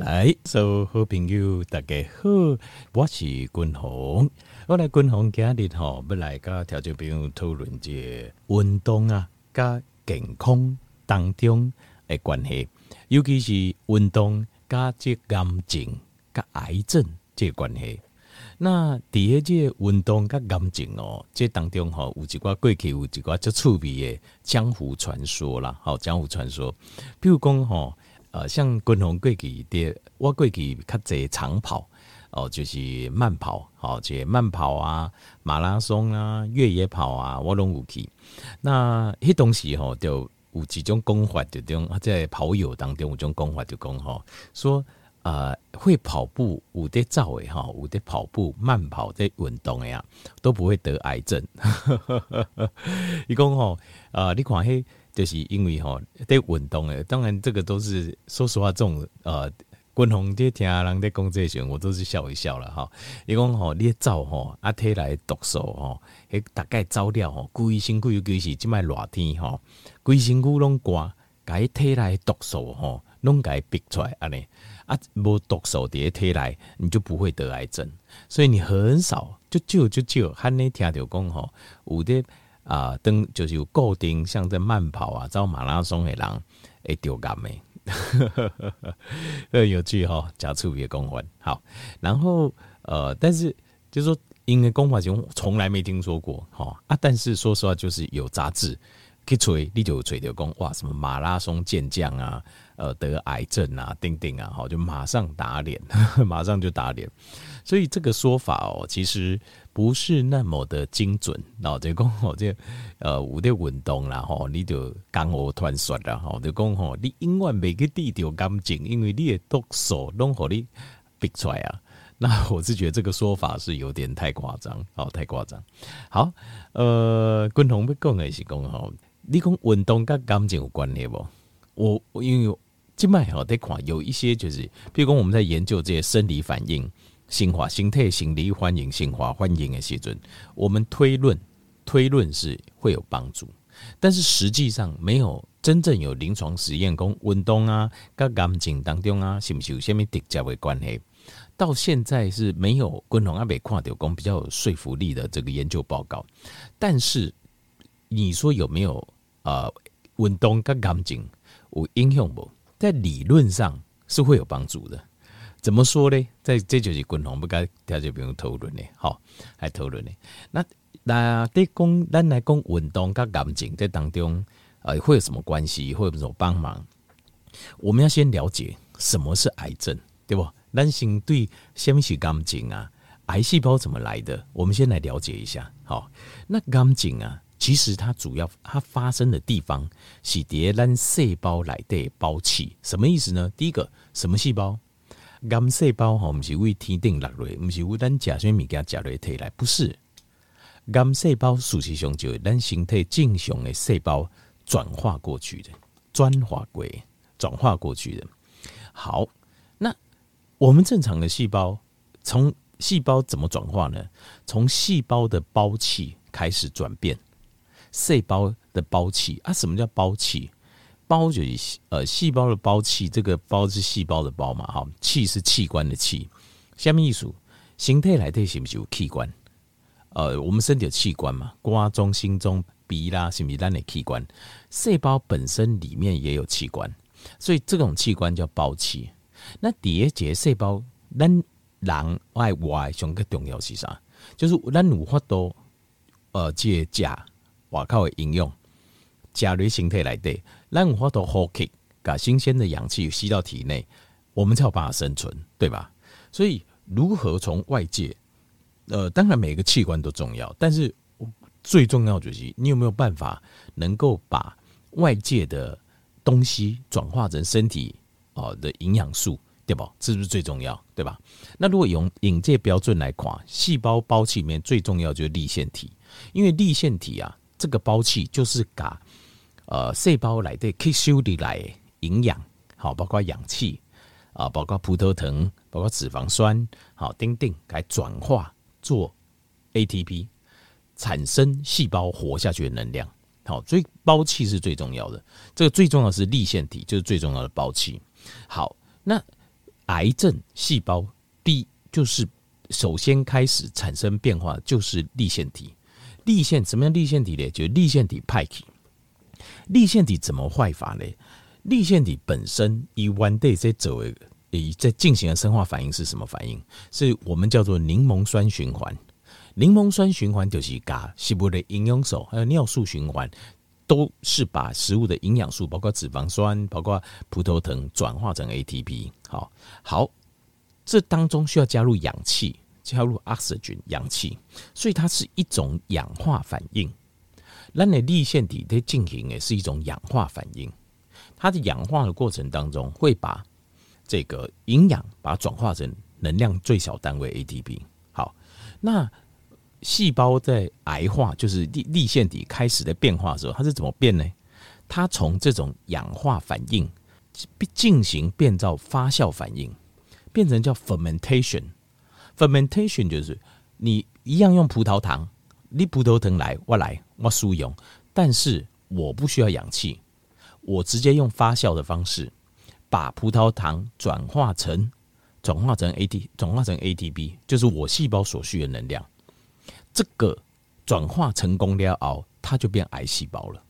来，所有好朋友大家好，我是君鸿。我来君鸿今日吼，要来跟听众朋友讨论这运动啊，加健康当中的关系，尤其是运动加这癌症、加癌症这关系。那第二这运动加癌症哦，这当中吼有一寡过去有一寡较趣味的江湖传说啦，好江湖传说，比如讲吼，呃，像君鸿过去的，我过去较侪长跑。哦，就是慢跑，好，这慢跑啊，马拉松啊，越野跑啊，我拢有去。那迄东西吼，就有几种讲法，就种在跑友当中有种讲法，就讲吼，说呃，会跑步有在走诶哈，有在跑步慢跑在运动诶呀，都不会得癌症。伊讲吼，呃，你看迄，就是因为吼在运动诶，当然这个都是说实话，这种呃。君鸿在听人在讲这些，我都是笑一笑了哈。伊讲吼，你走吼，啊，体内毒素吼，迄大概走了吼，规身躯尤其是即摆热天吼，规身躯拢寒，甲伊体内毒素吼，拢甲伊逼出来安尼啊，无毒素伫体内，你就不会得癌症。所以你很少就就就就，罕你听到讲吼，有的啊，登就是有固定像在慢跑啊，走马拉松的人会得癌的。呵呵呵呵，呃，有趣哈，假处别公环好，然后呃，但是就是说，因为公环熊从来没听说过哈啊，但是说实话，就是有杂志去吹，你就吹的讲哇，什么马拉松健将啊，呃，得癌症啊，丁丁啊，好，就马上打脸，马上就打脸，所以这个说法哦，其实。不是那么的精准，然后就讲吼，这呃有点运动啦吼，你就肝火团说啦吼，就讲吼，你永远袂去治掉癌症，因为你的毒素拢互你逼出来啊。那我是觉得这个说法是有点太夸张，哦，太夸张。好，呃，君鸿要讲的是讲吼，你讲运动跟癌症有关系不？我因为这卖吼在看有一些就是，比如讲我们在研究这些生理反应。心化、心态、心理欢迎、心化欢迎的时阵，我们推论推论是会有帮助，但是实际上没有真正有临床实验讲运动啊，跟癌症当中啊，是不是有什么直接的关系？到现在是没有共同阿北看到讲比较有说服力的这个研究报告。但是你说有没有啊运动跟癌症有影响不？在理论上是会有帮助的。怎么说呢？这这就是共同不该大家不用讨论的，好，来讨论的。那那对讲，咱来讲运动跟癌症在当中，呃，会有什么关系？会有什么帮忙？我们要先了解什么是癌症，对不？咱先对什么是癌症啊？癌细胞怎么来的？我们先来了解一下。好，那癌症啊，其实它主要它发生的地方是叠咱细胞来的胞器，什么意思呢？第一个，什么细胞？癌细胞吼，不是为天顶落来，不是为咱食啥物件食落体来，不是。癌细胞事实上就是咱身体正常的细胞转化过去的，转化过转化过去的。好，那我们正常的细胞，从细胞怎么转化呢？从细胞的胞器开始转变，细胞的胞器啊，什么叫胞器？胞就是呃细胞的胞器，这个胞是细胞的胞嘛，哈，器是器官的器。下面一组，形态来对是不是有器官？呃，我们身体有器官嘛，瓜中、心中、鼻啦，是不是咱的器官？细胞本身里面也有器官，所以这种器官叫胞器。那第二节细胞，咱人爱外上个重要是啥？就是咱有法度呃借假外靠的应用，假类形态来对的。让我们呼吸，把新鲜的氧气吸到体内，我们才有办法生存，对吧？所以，如何从外界，呃，当然每个器官都重要，但是最重要就是你有没有办法能够把外界的东西转化成身体哦的营养素，对吧？这是不是最重要，对吧？那如果用引介标准来看，细胞胞器里面最重要就是粒线体，因为粒线体啊，这个胞器就是把。呃，细胞来的吸收的来营养，好，包括氧气啊，包括葡萄糖，包括脂肪酸，好，丁丁来转化做 ATP，产生细胞活下去的能量。好，所以胞器是最重要的。这个最重要是粒线体，就是最重要的胞器。好，那癌症细胞第就是首先开始产生变化就是粒线体。粒线什么样粒线体呢？就粒线体派体。立腺体怎么坏法呢？立腺体本身以 one day 在走以在进行的生化反应是什么反应？是我们叫做柠檬酸循环。柠檬酸循环就是把食物的营养素还有尿素循环，都是把食物的营养素，包括脂肪酸，包括葡萄糖，转化成 ATP。好，好，这当中需要加入氧气，加入 oxygen 氧气，所以它是一种氧化反应。那你立线体在进行的是一种氧化反应，它的氧化的过程当中会把这个营养把它转化成能量最小单位 ATP。好，那细胞在癌化，就是立立线体开始的变化的时候，它是怎么变呢？它从这种氧化反应进行变造发酵反应，变成叫 fermentation。fermentation 就是你一样用葡萄糖，你葡萄糖来，我来，我输用，但是我不需要氧气，我直接用发酵的方式把葡萄糖转化成转化成 AT 转化成 ATP，就是我细胞所需的能量。这个转化成功了后，它就变癌细胞了。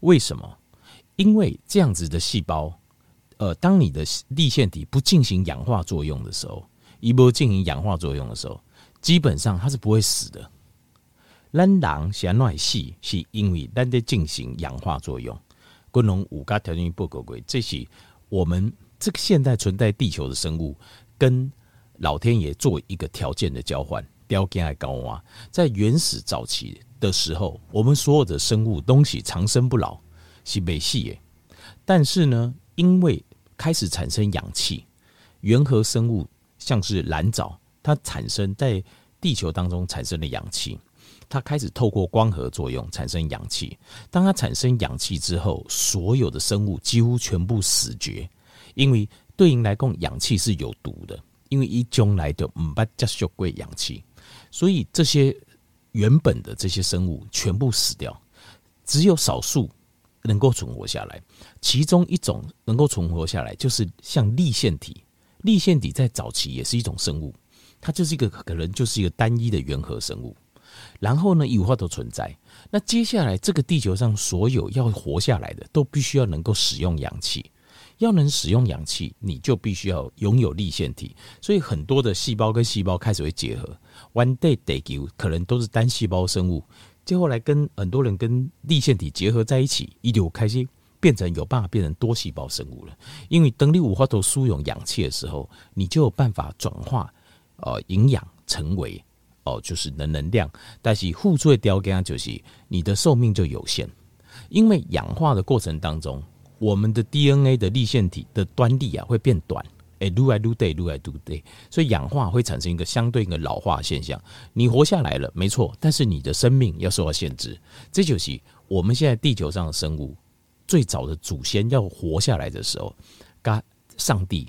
为什么？因为这样子的细胞，呃，当你的粒线体不进行氧化作用的时候，一波进行氧化作用的时候，基本上它是不会死的。咱人先来死，是因为咱在进行氧化作用。各种五个条件不合规，这是我们这个现在存在地球的？生物跟老天爷做一个条件的交换。雕件还高啊，在原始早期的？时候，我们所有的？生物东西长生不老是没戏耶。但是呢，因为开始产生氧气，原核生物像是蓝藻，它产生在地球当中产生了氧气，它开始透过光合作用产生氧气。当它产生氧气之后，所有的生物几乎全部死绝，因为对应来讲，氧气是有毒的，因为一将来的唔把接受过氧气。所以这些原本的这些生物全部死掉，只有少数能够存活下来。其中一种能够存活下来，就是像立线体。立线体在早期也是一种生物，它就是一个可能就是一个单一的原核生物。然后呢，有化都存在。那接下来这个地球上所有要活下来的，都必须要能够使用氧气。要能使用氧气，你就必须要拥有立线体。所以很多的细胞跟细胞开始会结合。One day they give 可能都是单细胞生物，接后来跟很多人跟立线体结合在一起，一流开心变成有办法变成多细胞生物了。因为等你五花头输用氧气的时候，你就有办法转化呃营养成为哦、就是能能量。但是互助的条件就是你的寿命就有限，因为氧化的过程当中。我们的 DNA 的立线体的端粒啊会变短，哎，愈来愈短，愈来愈短，所以氧化会产生一个相对应的老化现象。你活下来了，没错，但是你的生命要受到限制。这就是我们现在地球上的生物最早的祖先要活下来的时候，跟上帝、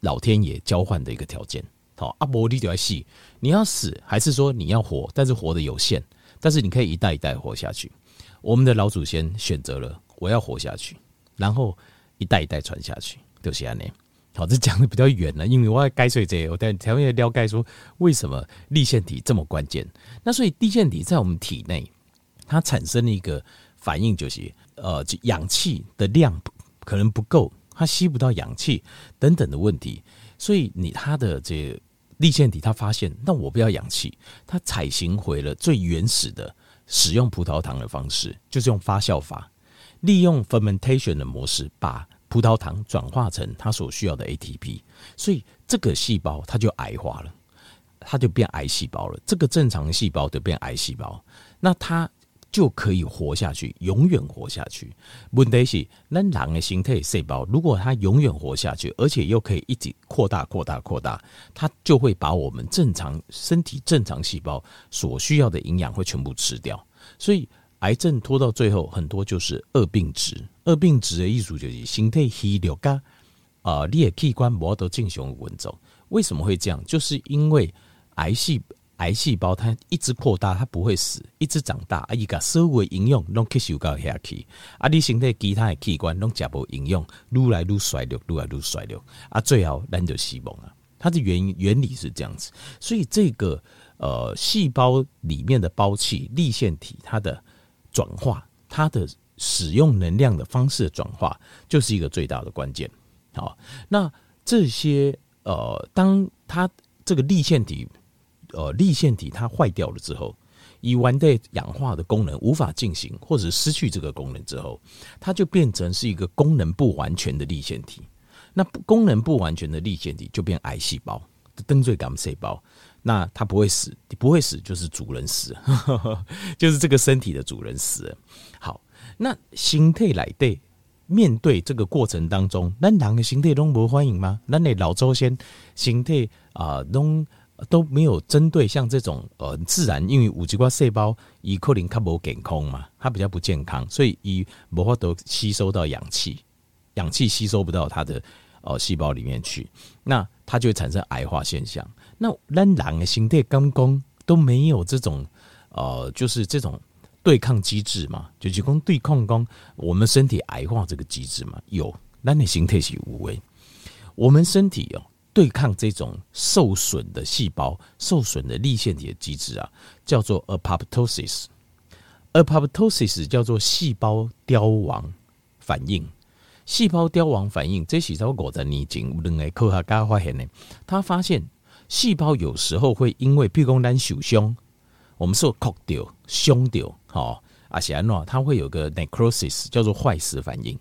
老天爷交换的一个条件。好，阿伯你就要死，你要死还是说你要活？但是活得有限，但是你可以一代一代活下去。我们的老祖先选择了我要活下去。然后一代一代传下去，就是这样。好，这讲的比较远了，因为我要该说这，我在条面了解说为什么立腺体这么关键。那所以立腺体在我们体内，它产生了一个反应，就是呃，氧气的量可能不够，它吸不到氧气等等的问题。所以你它的这立腺体，它发现，那我不要氧气，它采行回了最原始的使用葡萄糖的方式，就是用发酵法。利用 fermentation 的模式，把葡萄糖转化成它所需要的 ATP，所以这个细胞它就癌化了，它就变癌细胞了。这个正常细胞就变癌细胞，那它就可以活下去，永远活下去。问题是，那人的形态细胞，如果它永远活下去，而且又可以一直扩大、扩大、扩大，它就会把我们正常身体正常细胞所需要的营养会全部吃掉，所以。癌症拖到最后，很多就是恶病质。恶病质的意思就是身体虚弱噶啊，你的器官无得正常运作。为什么会这样？就是因为癌细癌细胞它一直扩大，它不会死，一直长大，啊，伊个所有营养拢吸收到下去，啊，你身体其他的器官拢食无营养，愈来愈衰弱，愈来愈衰弱，啊，最后咱就死亡啊。它的原原理是这样子，所以这个呃细胞里面的胞器粒线体，它的转化，它的使用能量的方式转化，就是一个最大的关键。好，那这些呃，当它这个粒线体。呃，粒线体它坏掉了之后，乙烷的氧化的功能无法进行，或者失去这个功能之后，它就变成是一个功能不完全的粒线体。那功能不完全的粒线体就变癌细胞，灯最感细胞。那它不会死，不会死就是主人死，就是这个身体的主人死了。好，那形态来对面对这个过程当中，那两个形态都不欢迎吗？那你老周先形态啊都。都没有针对像这种呃自然，因为五极瓜细胞以克林它不健康嘛，它比较不健康，所以以无法都吸收到氧气，氧气吸收不到它的呃细胞里面去，那它就会产生癌化现象。那咱人的身体刚刚都没有这种呃，就是这种对抗机制嘛，就提供对抗工我们身体癌化这个机制嘛，有，咱的身体是无为，我们身体哦。对抗这种受损的细胞、受损的粒线体的机制啊，叫做 apoptosis。apoptosis 叫做细胞凋亡反应。细胞凋亡反应，这是在五十年前两个科学家发现的。他发现细胞有时候会因为，譬如说咱受伤，我们受磕掉、伤掉，好，而且呢，它会有个 necrosis，叫做坏死反应。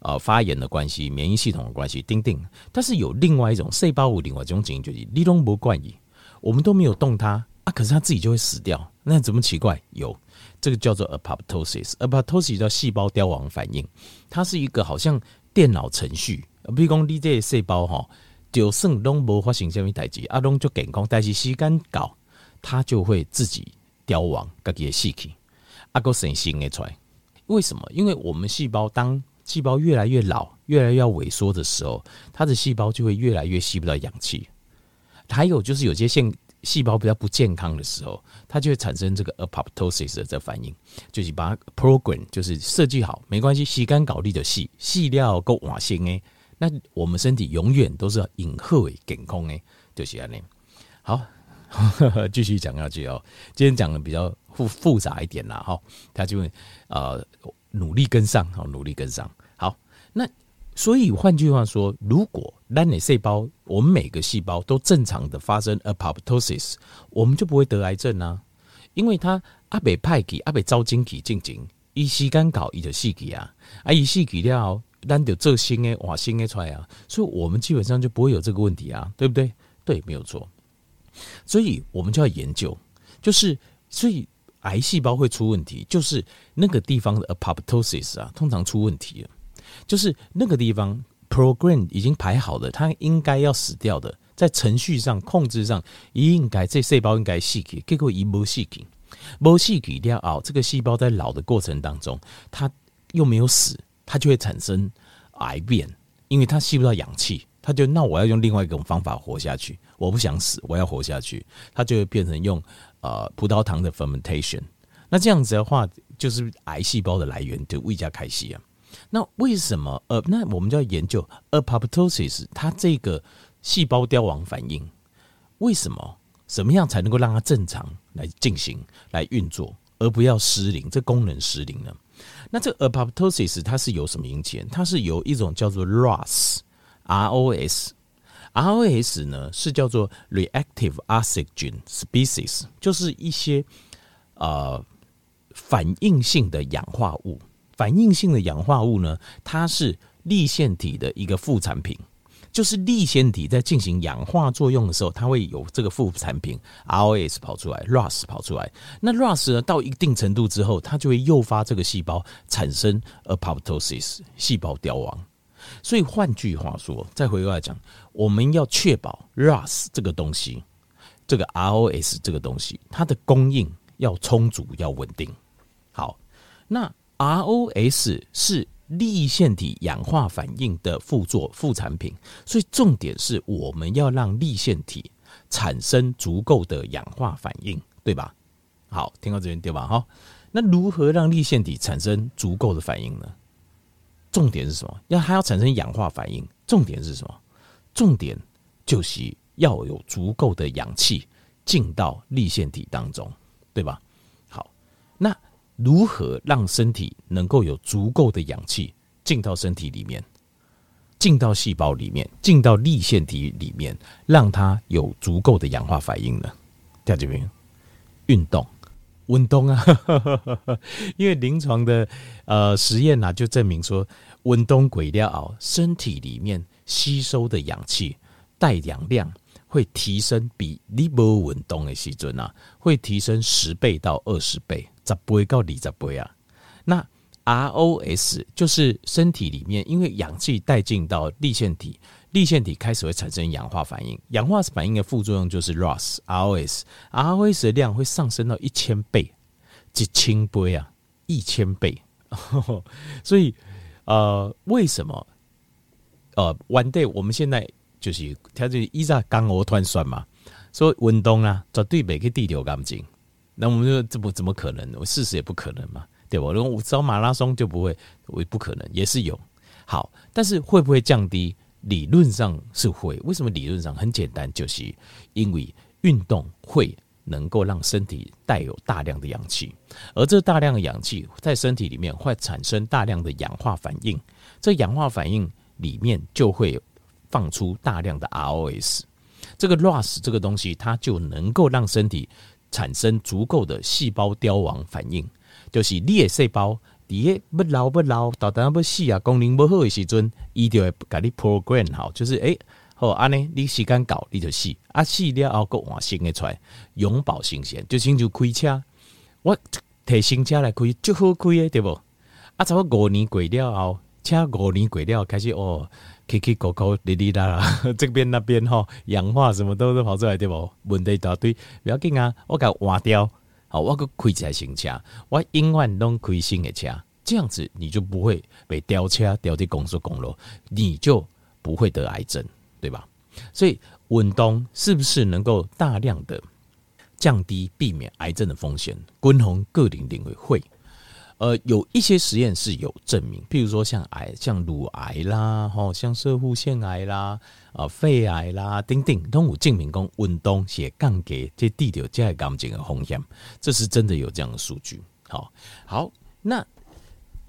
呃，发炎的关系，免疫系统的关系，丁丁。但是有另外一种细胞有另外一种基因，就是你都不关系，我们都没有动它啊，可是它自己就会死掉，那怎么奇怪？有这个叫做 apoptosis，apoptosis 叫细胞凋亡反应，它是一个好像电脑程序，比如说你这些细胞哈，就算都没发生什么代志，啊，拢就健康，但是时间到，它就会自己凋亡，自己死去，啊，个生新的出来。为什么？因为我们细胞当细胞越来越老，越来越萎缩的时候，它的细胞就会越来越吸不到氧气。还有就是有些腺细胞比较不健康的时候，它就会产生这个 apoptosis 的这反应，就是把 program 就是设计好，没关系，吸干搞定的细细料够瓦性诶。那我们身体永远都是隐赫为健康诶，就是这样。好，继续讲下去哦。今天讲的比较复复杂一点啦，哈，他就会呃。努力跟上，好，努力跟上。那所以换句话说，如果单内细胞，我们每个细胞都正常的发生 apoptosis，我们就不会得癌症啊。因为它阿北派给阿北招精体进行，一吸干搞一的细给啊，啊一细体了，单就这新诶哇新诶出来啊，所以我们基本上就不会有这个问题啊，对不对？对，没有错。所以我们就要研究，就是所以。癌细胞会出问题，就是那个地方的 apoptosis 啊，通常出问题。就是那个地方 program 已经排好了，它应该要死掉的，在程序上控制上，应该这细胞应该死去，结果一没死去，没死去掉啊，这个细胞在老的过程当中，它又没有死，它就会产生癌变，因为它吸不到氧气，它就那我要用另外一种方法活下去，我不想死，我要活下去，它就会变成用。呃，葡萄糖的 fermentation，那这样子的话，就是癌细胞的来源就胃加开西啊。那为什么？呃，那我们就要研究 apoptosis，它这个细胞凋亡反应，为什么？怎么样才能够让它正常来进行、来运作，而不要失灵？这功能失灵呢？那这 apoptosis 它是由什么引起？它是由一种叫做 ROS，ROS。ROS 呢是叫做 reactive oxygen species，就是一些呃反应性的氧化物。反应性的氧化物呢，它是粒线体的一个副产品，就是粒线体在进行氧化作用的时候，它会有这个副产品 ROS 跑出来，ROS 跑出来。那 ROS 呢到一定程度之后，它就会诱发这个细胞产生 apoptosis，细胞凋亡。所以换句话说，再回过来讲，我们要确保 ROS 这个东西，这个 ROS 这个东西，它的供应要充足、要稳定。好，那 ROS 是粒线体氧化反应的副作副产品，所以重点是我们要让粒线体产生足够的氧化反应，对吧？好，听到这边对吧？好，那如何让粒线体产生足够的反应呢？重点是什么？要它要产生氧化反应，重点是什么？重点就是要有足够的氧气进到粒线体当中，对吧？好，那如何让身体能够有足够的氧气进到身体里面？进到细胞里面，进到粒线体里面，让它有足够的氧化反应呢？听到这边，运动，运动啊！因为临床的呃实验啊，就证明说，运动过了后，身体里面吸收的氧气带氧量会提升，比你无运动的时阵啊，会提升十倍到二十倍，十倍到二十倍啊！那 ROS 就是身体里面，因为氧气带进到粒线体，粒线体开始会产生氧化反应。氧化反应的副作用就是 ROS，ROS，ROS 的量会上升到一千倍，一千倍啊，一千倍。所以，呃，为什么？呃，one day 我们现在就是它这依照钢鹅团算嘛，说运动啊，绝对每个地球干净。那我们说这不怎么可能？我事实也不可能嘛。对吧？如果我走马拉松就不会，我不可能，也是有。好，但是会不会降低？理论上是会。为什么理论上很简单？就是因为运动会能够让身体带有大量的氧气，而这大量的氧气在身体里面会产生大量的氧化反应。这氧化反应里面就会放出大量的 ROS。这个 ROS 这个东西，它就能够让身体产生足够的细胞凋亡反应。就是你的细胞，底下不老不老，到等要死啊，功能不好的时阵，伊就会给你 program 好，就是诶、欸，好安尼，你时间到你就死，啊死了后个换新的出来，永葆新鲜，就亲像开车，我提新车来开，就好开的对不？啊，差不多五年过了后，车五年过了，开始哦，起起抠抠，哩哩啦啦，这边那边吼，氧化什么都都跑出来对不？问题一大堆，不要紧啊，我给换掉。好，我个开起来新车，我永远都开新的车，这样子你就不会被吊车吊在高速公路，你就不会得癌症，对吧？所以运动是不是能够大量的降低避免癌症的风险？均衡个人认为会。呃，有一些实验是有证明，譬如说像癌，像乳癌啦，吼，像摄护腺癌啦，啊，肺癌啦，等等，都有证明讲运动是降低这地条这癌症的风险，这是真的有这样的数据。好，好，那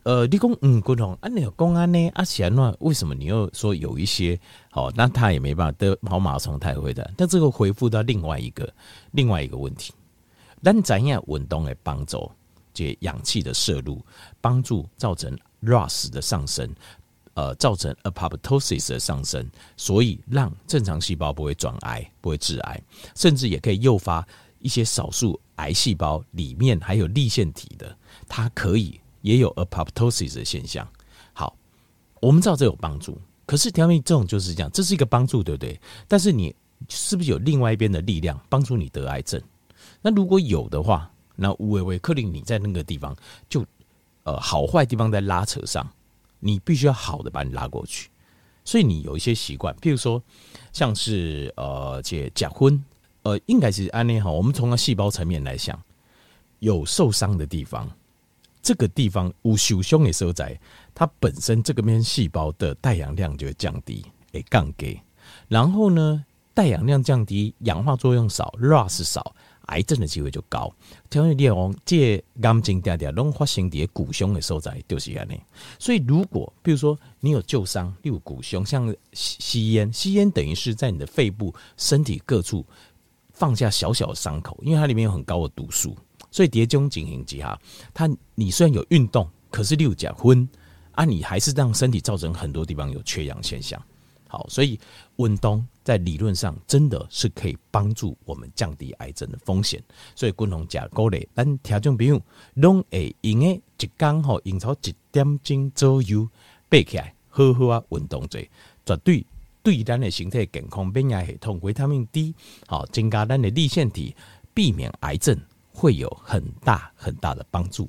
呃，你讲嗯，均衡，啊，你有公安呢？啊，显然为什么你又说有一些好？那他也没办法得跑马拉松太会的，但这个回复到另外一个另外一个问题，咱怎样运动的帮助？这氧气的摄入，帮助造成 ROS 的上升，呃，造成 apoptosis 的上升，所以让正常细胞不会转癌，不会致癌，甚至也可以诱发一些少数癌细胞里面还有粒腺体的，它可以也有 apoptosis 的现象。好，我们知道这有帮助，可是调命这种就是这样，这是一个帮助，对不对？但是你是不是有另外一边的力量帮助你得癌症？那如果有的话，那吴伟伟克林，你在那个地方就，呃，好坏地方在拉扯上，你必须要好的把你拉过去。所以你有一些习惯，譬如说，像是呃，这假婚，呃，应该是安利哈。我们从个细胞层面来想，有受伤的地方，这个地方无受伤的所在，它本身这个边细胞的带氧量就会降低，诶，降低。然后呢，带氧量降低，氧化作用少，ROS 少。癌症的机会就高，调节列王借癌症点点拢发生在骨胸的所在，就是安尼。所以如果比如说你有旧伤，例如骨胸，像吸烟，吸烟等于是在你的肺部、身体各处放下小小的伤口，因为它里面有很高的毒素，所以叠中进行之下，它你虽然有运动，可是六甲昏啊，你还是让身体造成很多地方有缺氧现象。好，所以运动在理论上真的是可以帮助我们降低癌症的风险。所以，均衡加鼓励，咱听众朋友拢会用诶，一天吼用超一点钟左右背起来，好好啊运动做，绝对对咱的身体健康、免疫系统、维他命 D，好增加咱的粒腺体，避免癌症会有很大很大的帮助。